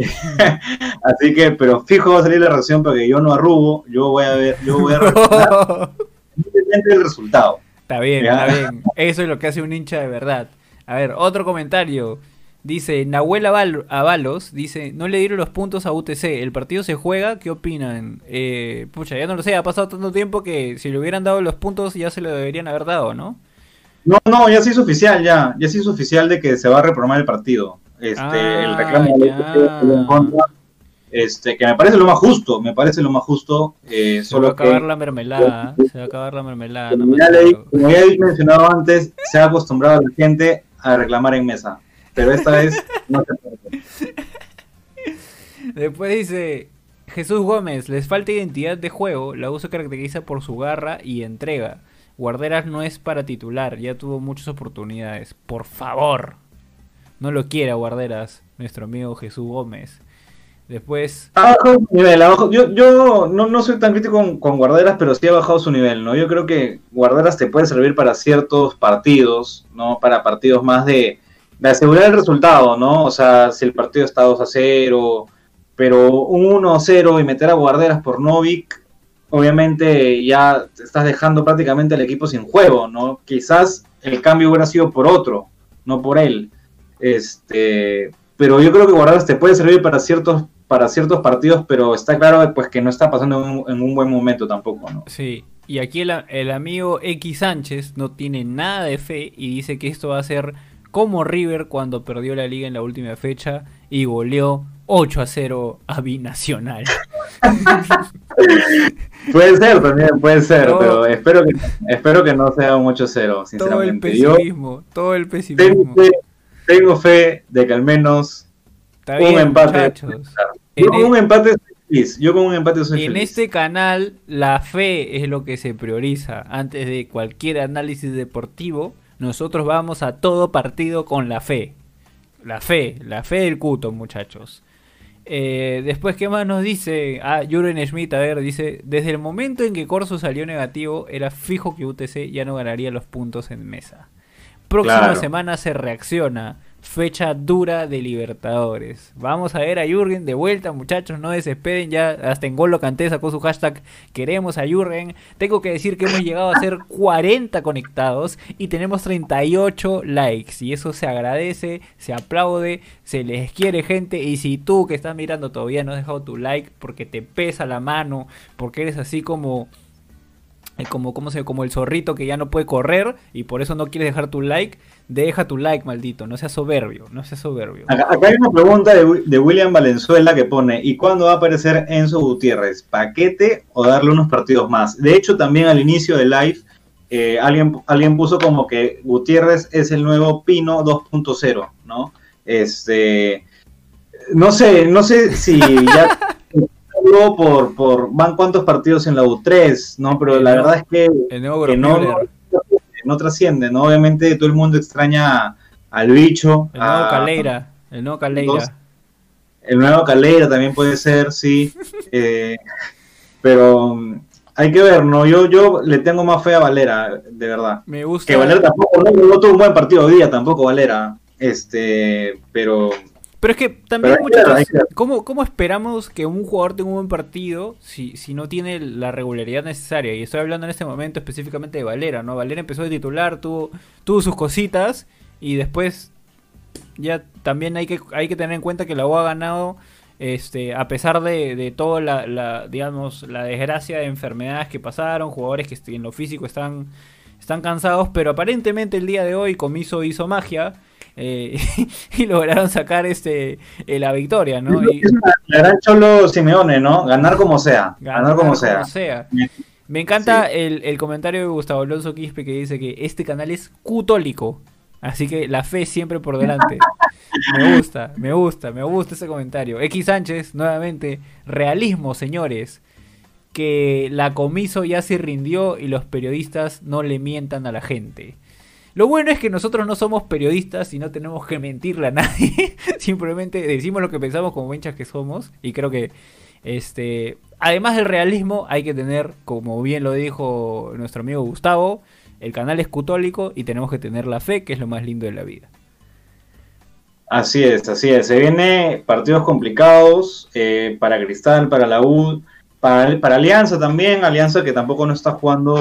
Así que, pero fijo va a salir la reacción porque yo no arrugo, yo voy a ver, yo voy a reaccionar independientemente del resultado. Está bien, Ya. está bien. Eso es lo que hace un hincha de verdad. A ver, otro comentario. Dice, Nahuel Aval- Avalos, dice, no le dieron los puntos a UTC, el partido se juega, ¿qué opinan? Eh, pucha, ya no lo sé, ha pasado tanto tiempo que si le hubieran dado los puntos ya se lo deberían haber dado, ¿no? No, no, ya se hizo oficial, ya, ya se hizo oficial de que se va a reprogramar el partido. Este, Ah, el reclamo. FP en contra, este, que me parece lo más justo, me parece lo más justo, eh, Se va a que acabar la mermelada, se va a acabar la mermelada. como ya, le- como ya he mencionado antes, se ha acostumbrado a la gente a reclamar en mesa, pero esta vez no se puede. Después dice Jesús Gómez, les falta identidad de juego, la U se caracteriza por su garra y entrega. Guarderas no es para titular, ya tuvo muchas oportunidades. Por favor, no lo quiera Guarderas, nuestro amigo Jesús Gómez. Después, Ha bajado su nivel, ha bajado- yo, yo no, no soy tan crítico con, con Guarderas, pero sí ha bajado su nivel, ¿no? Yo creo que Guarderas te puede servir para ciertos partidos, ¿no? Para partidos más de, de asegurar el resultado, ¿no? O sea, si el partido está 2 a 0, pero un 1 a 0 y meter a Guarderas por Novik, obviamente ya estás dejando prácticamente al equipo sin juego, ¿no? Quizás el cambio hubiera sido por otro, no por él. Este, pero yo creo que Guarderas te puede servir para ciertos para ciertos partidos, pero está claro pues que no está pasando en un, en un buen momento tampoco, ¿no? sí, y aquí el, el amigo X Sánchez no tiene nada de fe y dice que esto va a ser como River cuando perdió la liga en la última fecha y goleó 8 a 0 a Binacional. Puede ser también, puede ser, Todo- pero espero que espero que no sea un 8-0, todo el sinceramente. Yo pesimismo, todo el tengo pesimismo. fe, tengo fe de que al menos Está un bien, empate. muchachos. Yo con e- un empate soy feliz. Yo con un empate soy en feliz. este canal, la fe es lo que se prioriza. Antes de cualquier análisis deportivo, nosotros vamos a todo partido con la fe. La fe, la fe del cuto, muchachos. Eh, después, ¿qué más nos dice? Ah, Jurgen Schmidt, a ver, dice: Desde el momento en que Corso salió negativo, era fijo que UTC ya no ganaría los puntos en mesa. Próxima Claro. semana se reacciona. Fecha dura de Libertadores. Vamos a ver a Jürgen de vuelta, muchachos. No desesperen. Ya hasta en Gol lo canté, sacó su hashtag. Queremos a Jürgen. Tengo que decir que hemos llegado a ser 40 conectados y tenemos 38 likes. Y eso se agradece, se aplaude, se les quiere, gente. Y si tú que estás mirando todavía no has dejado tu like porque te pesa la mano, porque eres así como eh, como, ¿cómo se, como el zorrito que ya no puede correr y por eso no quieres dejar tu like, deja tu like, maldito, no seas soberbio, no seas soberbio. Acá, acá hay una pregunta de, Wi- de William Valenzuela que pone, ¿y cuándo va a aparecer Enzo Gutiérrez? ¿Paquete o darle unos partidos más? De hecho, también al inicio del live, eh, alguien, alguien puso como que Gutiérrez es el nuevo Pino 2.0, ¿no? Este, no sé, no sé si ya por, por, van cuántos partidos en la U3, ¿no? Pero la verdad es que El nuevo que no. No, trasciende, ¿no? Obviamente todo el mundo extraña al bicho. El nuevo a- Caleira. El nuevo Caleira. Dos. El nuevo Calera también puede ser, sí. Eh, pero mm, hay que ver, ¿no? Yo, yo le tengo más fe a Valera, de verdad. Me gusta. Que Valera tampoco, no, no tuvo un buen partido hoy día, tampoco Valera. Este, pero Pero es que también, Pero que ver. ¿cómo, ¿cómo esperamos que un jugador tenga un buen partido si, si no tiene la regularidad necesaria? Y estoy hablando en este momento específicamente de Valera, ¿no? Valera empezó de titular, tuvo, tuvo sus cositas y después ya también hay que, hay que tener en cuenta que la U ha ganado este, a pesar de, de toda la, la, digamos, la desgracia de enfermedades que pasaron, jugadores que en lo físico están, están cansados, pero aparentemente el día de hoy Comiso hizo magia eh, y lograron sacar este eh, la victoria, ¿no? Y es la gran Cholo Simeone, ¿no? Ganar como sea, ganar, como sea. Me encanta Sí. el, el comentario de Gustavo Alonso Quispe que dice que este canal es cutólico. Así que la fe siempre por delante. Me gusta, me gusta, me gusta ese comentario. X Sánchez, nuevamente, realismo, señores. Que la comiso ya se rindió y los periodistas no le mientan a la gente. Lo bueno es que nosotros no somos periodistas y no tenemos que mentirle a nadie. Simplemente decimos lo que pensamos como hinchas que somos. Y creo que, este, además del realismo, hay que tener, como bien lo dijo nuestro amigo Gustavo, el canal es cutólico y tenemos que tener la fe, que es lo más lindo de la vida. Así es, así es. Se viene partidos complicados eh, para Cristal, para la U, para, para Alianza también. Alianza que tampoco no está jugando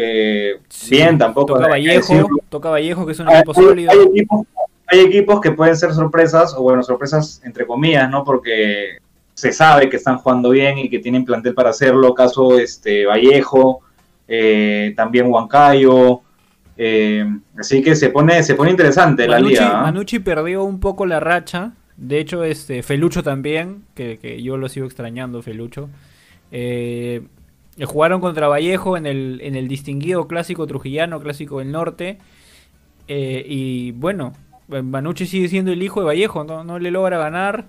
eh, bien tampoco. Toca Vallejo, toca Vallejo, que es un Hay, equipo sólido. hay equipos, hay equipos que pueden ser sorpresas, o bueno, sorpresas entre comillas, ¿no? Porque se sabe que están jugando bien y que tienen plantel para hacerlo. Caso este Vallejo, eh, también Huancayo. eh, así que se pone, se pone interesante la liga. Manucci perdió un poco la racha. De hecho, este Felucho también, que, que yo lo sigo extrañando, Felucho. Eh, jugaron contra Vallejo en el, distinguido clásico trujillano, clásico del norte. Eh, y bueno, Manucci sigue siendo el hijo de Vallejo, no, le logra ganar.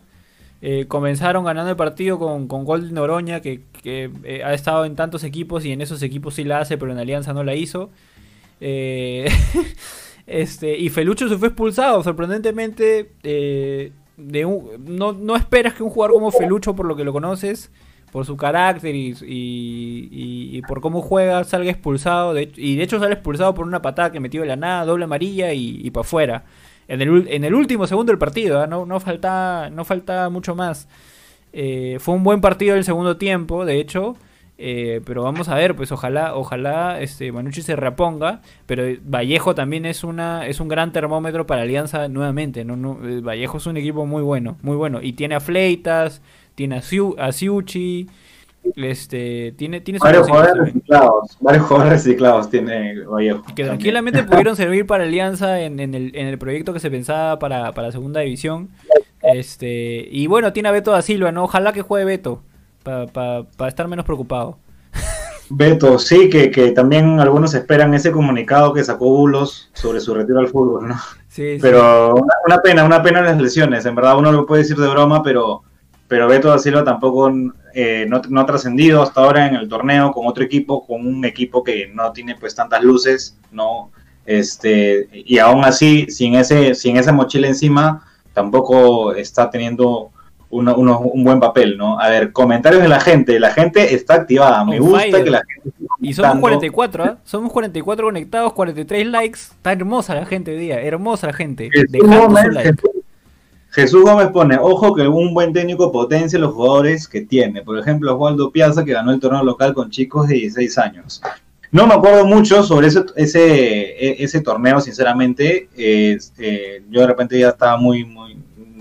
Eh, comenzaron ganando el partido con, con gol Noroña, que, eh, ha estado en tantos equipos y en esos equipos sí la hace, pero en Alianza no la hizo. Este, y Felucho se fue expulsado, sorprendentemente. no esperas que un jugador como Felucho, por lo que lo conoces, por su carácter y, y- y- por cómo juega, salga expulsado. De, y de hecho sale expulsado por una patada que metió de la nada, doble amarilla y, para afuera. En el, en el último segundo del partido, ¿ah? no, no, falta, no falta mucho más. Eh, fue un buen partido el segundo tiempo, de hecho. eh, pero vamos a ver, pues ojalá, ojalá este Manucci se reponga. Pero Vallejo también es una, es un gran termómetro para Alianza nuevamente. No, no, eh, Vallejo es un equipo muy bueno, muy bueno. Y tiene a Fleitas, tiene a, Siu- a Siuchi, este, tiene, tiene Varios jugadores reciclados, varios jugadores reciclados tiene Vallejo. Que también. tranquilamente pudieron servir para Alianza en, en el, en el proyecto que se pensaba para, para la segunda división. Este, y bueno, tiene a Beto da Silva, ¿no? Ojalá que juegue Beto, para estar menos preocupado. Beto, sí, que, que también algunos esperan ese comunicado que sacó Bulos sobre su retiro al fútbol, ¿no? Sí, sí. Pero una, una pena, una pena las lesiones. En verdad uno lo puede decir de broma, pero, pero Beto da Silva tampoco eh, no, no ha trascendido hasta ahora en el torneo con otro equipo, con un equipo que no tiene pues tantas luces, ¿no? Este, y aún así, sin ese, sin esa mochila encima, tampoco está teniendo uno- uno- un buen papel, ¿no? A ver, comentarios de la gente. La gente está activada. Me On gusta fire. que la gente Y somos comentando. 44, ¿ah? Somos 44 conectados, 43 likes. Está hermosa la gente hoy día, hermosa la gente. Dejando su like. Jesús- Gómez pone, ojo que un buen técnico potencia los jugadores que tiene. Por ejemplo, Osvaldo Piazza, que ganó el torneo local con chicos de 16 años. No me acuerdo mucho sobre ese, e- torneo, sinceramente. Eh, yo de repente ya estaba muy, muy,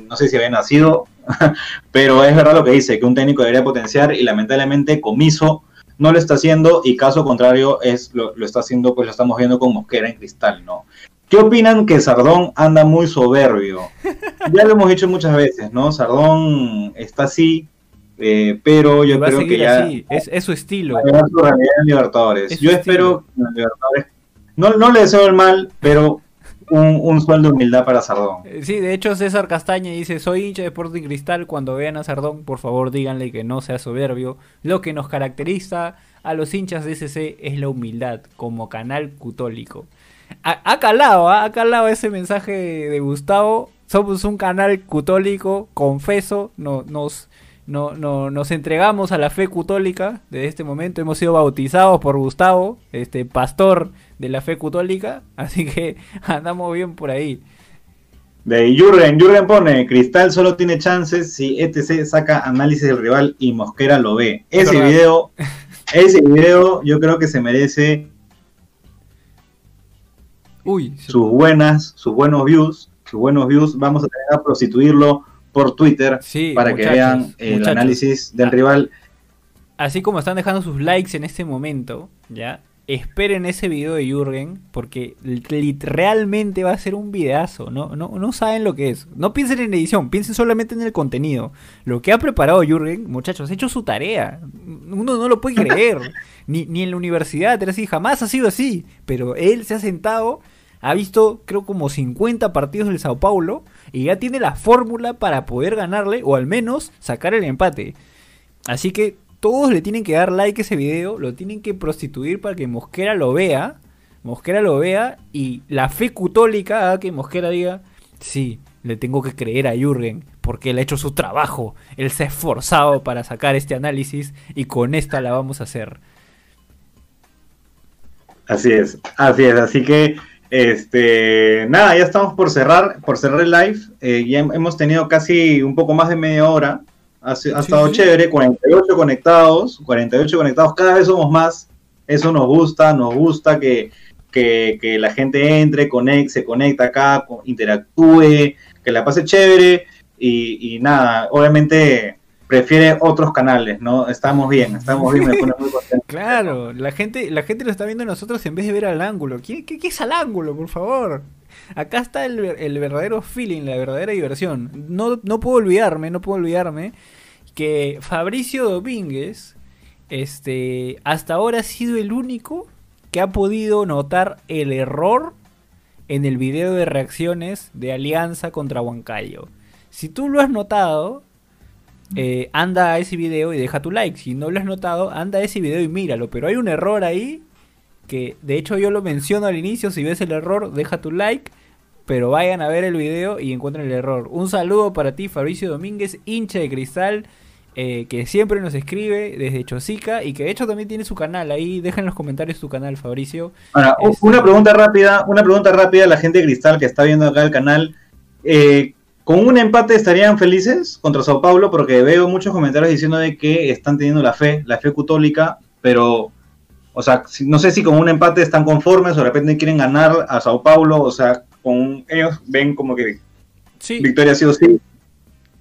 no sé si había nacido, pero es verdad lo que dice, que un técnico debería potenciar y lamentablemente Comiso no lo está haciendo y caso contrario es lo, lo está haciendo, pues lo estamos viendo con Mosquera en cristal, ¿no? ¿Qué opinan que Sardón anda muy soberbio? Ya lo hemos dicho muchas veces, ¿no? Sardón está así, eh, pero yo creo que ya así, es, es su estilo. va a llegar su realidad en Libertadores. Es Yo espero que en Libertadores, no, no le deseo el mal, pero un, un sueldo de humildad para Sardón. Eh, Sí, de hecho César Castaña dice, soy hincha de Sporting Cristal, cuando vean a Sardón, por favor díganle que no sea soberbio. Lo que nos caracteriza a los hinchas de SC es la humildad, como canal cutólico. Ha, calado, ha calado ese mensaje de Gustavo. Somos un canal católico, confeso, no, nos, no, no, nos entregamos a la fe católica desde este momento. Hemos sido bautizados por Gustavo, este pastor de la fe católica, así que andamos bien por ahí. De Jürgen, Jürgen pone, Cristal solo tiene chances si ETC saca análisis del rival y Mosquera lo ve. Es Ese video, ese video yo creo que se merece Uy, sus buenas, sus buenos views, sus buenos views. Vamos a tener que prostituirlo por Twitter Sí, para que vean el muchachos. análisis del rival. así como están dejando sus likes en este momento, ya, esperen ese video de Jürgen, porque realmente va a ser un videazo, no, no, no saben lo que es. No piensen en edición, piensen solamente en el contenido. Lo que ha preparado Jürgen, muchachos, ha hecho su tarea. Uno no lo puede creer. ni, ni en la universidad era así, jamás ha sido así. Pero él se ha sentado, ha visto creo como 50 partidos del Sao Paulo y ya tiene la fórmula para poder ganarle o al menos sacar el empate. Así que todos le tienen que dar like a ese video, lo tienen que prostituir para que Mosquera lo vea, Mosquera lo vea y la fe católica haga que Mosquera diga, sí, le tengo que creer a Jürgen porque él ha hecho su trabajo, él se ha esforzado para sacar este análisis y con esta la vamos a hacer. Así es, así es. Así que, este, nada, ya estamos por cerrar, por cerrar el live. Eh, ya hem- hemos tenido casi un poco más de media hora. Ha, ha Sí, estado sí. chévere, 48 conectados, 48 conectados, cada vez somos más. Eso nos gusta, nos gusta que, que, que la gente entre, conecte, se conecta acá, interactúe, que la pase chévere y, y nada, obviamente prefiere otros canales, ¿no? Estamos bien, estamos bien, me pone muy contento. Claro, la gente, la gente lo está viendo a nosotros en vez de ver al ángulo. ¿Qué, qué, qué es al ángulo, por favor? Acá está el, ver- el verdadero feeling, la verdadera diversión. No, no puedo olvidarme, no puedo olvidarme que Fabricio Domínguez, este, hasta ahora ha sido el único que ha podido notar el error en el video de reacciones de Alianza contra Huancayo. Si tú lo has notado, eh, anda a ese video y deja tu like. Si no lo has notado, anda a ese video y míralo. Pero hay un error ahí que de hecho yo lo menciono al inicio. Si ves el error, deja tu like. Pero vayan a ver el video y encuentren el error. Un saludo para ti, Fabricio Domínguez, hincha de cristal, eh, que siempre nos escribe desde Chosica y que de hecho también tiene su canal. Ahí deja en los comentarios tu canal, Fabricio. Ahora, Este- una pregunta rápida, una pregunta rápida a la gente de Cristal que está viendo acá el canal. Eh, ¿Con un empate estarían felices contra Sao Paulo? Porque veo muchos comentarios diciendo de que están teniendo la fe, la fe católica, pero, o sea, no sé si con un empate están conformes o de repente quieren ganar a Sao Paulo, o sea, con ellos ven como que Sí, victoria sí o sí.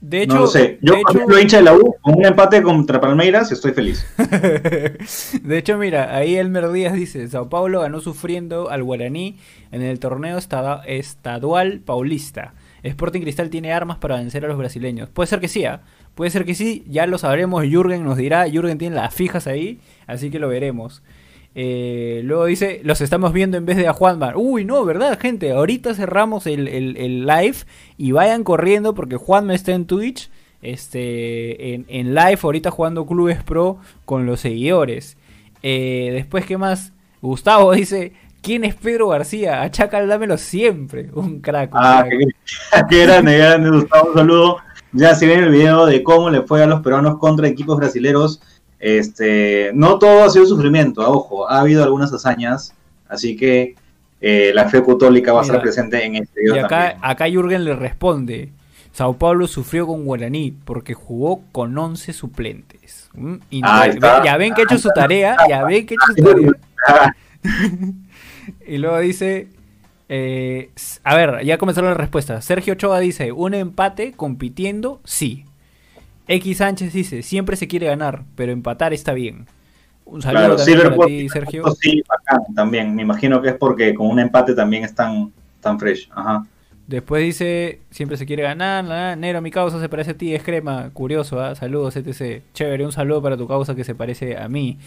de hecho, no lo sé. Yo, de hecho- ejemplo, hincha de la U, con un empate contra Palmeiras, estoy feliz. de hecho, mira, ahí Elmer Díaz dice, Sao Paulo ganó sufriendo al Guaraní en el torneo estadual paulista. Sporting Cristal tiene armas para vencer a los brasileños. Puede ser que sí, ¿ah? puede ser que sí, ya lo sabremos, Jürgen nos dirá, Jürgen tiene las fijas ahí, así que lo veremos. Eh, luego dice, los estamos viendo en vez de a Juanma. Uy, no, ¿verdad, gente? Ahorita cerramos el, el- el live y vayan corriendo porque Juanma está en Twitch, este, en, en live, ahorita jugando Clubes Pro con los seguidores. Eh, después, ¿qué más? Gustavo dice, ¿quién es Pedro García? A Chacal dámelo siempre. Un crack. un Ah, crack. qué, qué grande, grande, Gustavo, un saludo. Ya se viene el video de cómo le fue a los peruanos contra equipos brasileros. Este, no todo ha sido sufrimiento, ah, ojo, ha habido algunas hazañas, así que eh, la fe católica va a estar presente en este Y video acá, también. acá Jürgen le responde. Sao Paulo sufrió con Guaraní porque jugó con 11 suplentes. Mm, y ya ven que ha hecho su tarea, ya ven que ha hecho su tarea. Y luego dice, eh, a ver, ya comenzaron las respuestas. Sergio Ochoa dice, un empate compitiendo, sí. X Sánchez dice, siempre se quiere ganar, pero empatar está bien. Un saludo Claro, también para ti, Sergio. Sí, bacán también. Me imagino que es porque con un empate también están tan fresh. Ajá. Después dice, siempre se quiere ganar, negro, mi causa se parece a ti, es crema, curioso, ¿ah? saludos, etc. Chévere, un saludo para tu causa que se parece a mí.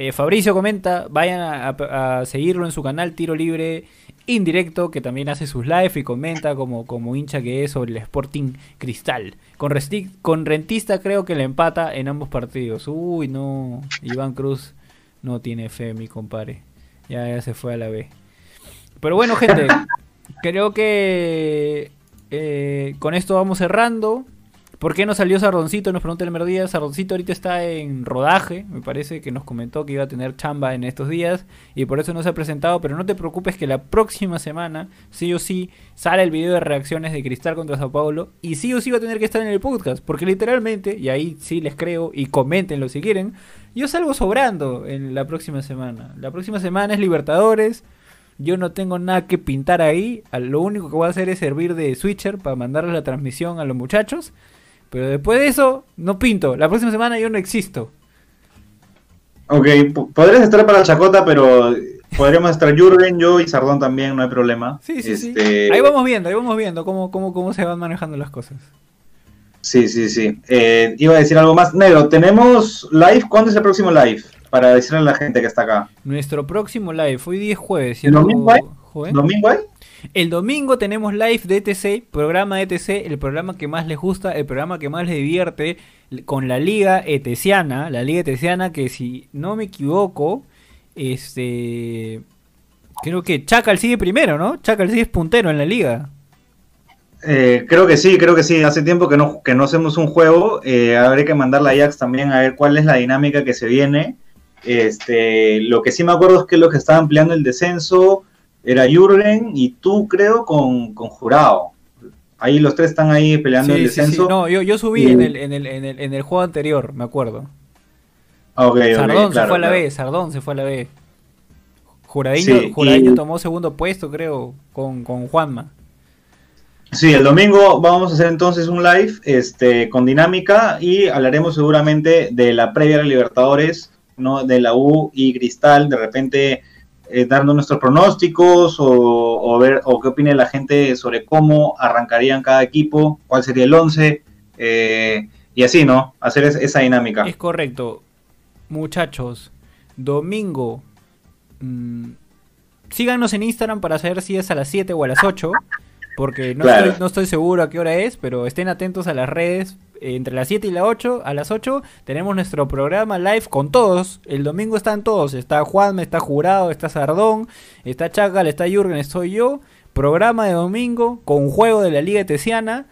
Eh, Fabricio comenta, vayan a, a- a seguirlo en su canal Tiro Libre Indirecto, que también hace sus live y comenta como, como hincha que es sobre el Sporting Cristal. Con, Resti- con Rentista creo que le empata en ambos partidos. Uy, no, Iván Cruz no tiene fe, mi compadre. Ya, ya se fue a la B. Pero bueno, gente, creo que eh, con esto vamos cerrando. ¿Por qué no salió Sardoncito? Nos pregunta el primer día. Sardoncito ahorita está en rodaje, me parece que nos comentó que iba a tener chamba en estos días y por eso no se ha presentado. Pero no te preocupes que la próxima semana, sí o sí, sale el video de reacciones de Cristal contra Sao Paulo y sí o sí va a tener que estar en el podcast. Porque literalmente, y ahí sí les creo y coméntenlo si quieren, yo salgo sobrando en la próxima semana. La próxima semana es Libertadores. Yo no tengo nada que pintar ahí. Lo único que voy a hacer es servir de switcher para mandarles la transmisión a los muchachos. Pero después de eso, no pinto. La próxima semana yo no existo. Ok, po- podrías estar para la chacota, pero podríamos estar Jürgen, yo y Sardón también, no hay problema. Sí, sí, sí. Este, Ahí vamos viendo, ahí vamos viendo cómo, cómo, cómo se van manejando las cosas. Sí, sí, sí. Eh, iba a decir algo más. Negro, ¿tenemos live? ¿Cuándo es el próximo live? Para decirle a la gente que está acá. Nuestro próximo live, hoy día es jueves, ¿El ¿cierto? domingo hay? ¿Domingo hay? El domingo tenemos live de ETC, programa de ETC, el programa que más les gusta, el programa que más les divierte, con la liga etesiana, la liga etesiana que si no me equivoco, este... Creo que Chacal sigue primero, ¿no? Chacal sigue puntero en la liga. Eh, creo que sí, creo que sí. Hace tiempo que no, que no hacemos un juego. Eh, habrá que mandarle a Ajax también a ver cuál es la dinámica que se viene. Este, lo que sí me acuerdo es que los que estaban peleando el descenso era Jürgen y tú, creo, con, con Jurado. Ahí los tres están ahí peleando el Sí, sí, sí. descenso. No, yo, yo subí Y- en, el, en, el, en, el, en el juego anterior, me acuerdo. Ah, Sardón se claro, fue a la claro. B, Sardón se fue a la B. Juradiño, Juradiño y- tomó segundo puesto, creo, con, con Juanma. Sí, el domingo vamos a hacer entonces un live este, con dinámica y hablaremos seguramente de la previa de Libertadores, ¿no? de la U y Cristal, de repente eh, dando nuestros pronósticos o, o ver o qué opina la gente sobre cómo arrancarían cada equipo, cuál sería el 11 eh, y así, ¿no? Hacer es- esa dinámica. Es correcto. Muchachos, domingo. mm, síganos en Instagram para saber si es a las 7 o a las 8. Porque no, Claro. estoy, no estoy seguro a qué hora es, pero estén atentos a las redes. Entre las 7 y las 8, a las 8, tenemos nuestro programa live con todos. El domingo están todos. Está Juanme, está Jurado, está Sardón, está Chacal, está Jürgen, estoy yo. Programa de domingo con juego de la Liga Tesiana.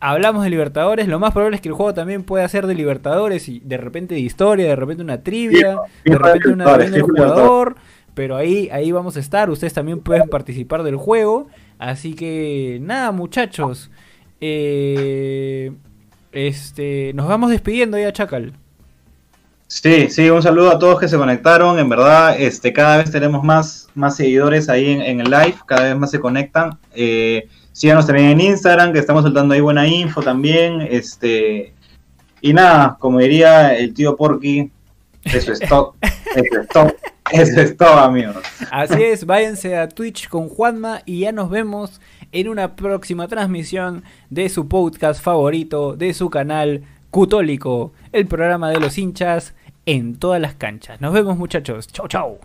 Hablamos de Libertadores. Lo más probable es que el juego también pueda ser de Libertadores y de repente de historia, de repente una trivia, de repente una de jugador. Pero ahí, ahí vamos a estar. Ustedes también pueden participar del juego. Así que nada, muchachos. Eh, este, nos vamos despidiendo ya, Chacal. Sí, sí, un saludo a todos que se conectaron. En verdad, este, cada vez tenemos más, más seguidores ahí en, en el live, cada vez más se conectan. Eh, síganos también en Instagram, que estamos soltando ahí buena info también. Este, y nada, como diría el tío Porky, eso es todo. Eso es todo. Eso es todo, amigos. Así es, váyanse a Twitch con Juanma y ya nos vemos en una próxima transmisión de su podcast favorito, de su canal Cutólico, el programa de los hinchas en todas las canchas. Nos vemos muchachos, chau chau.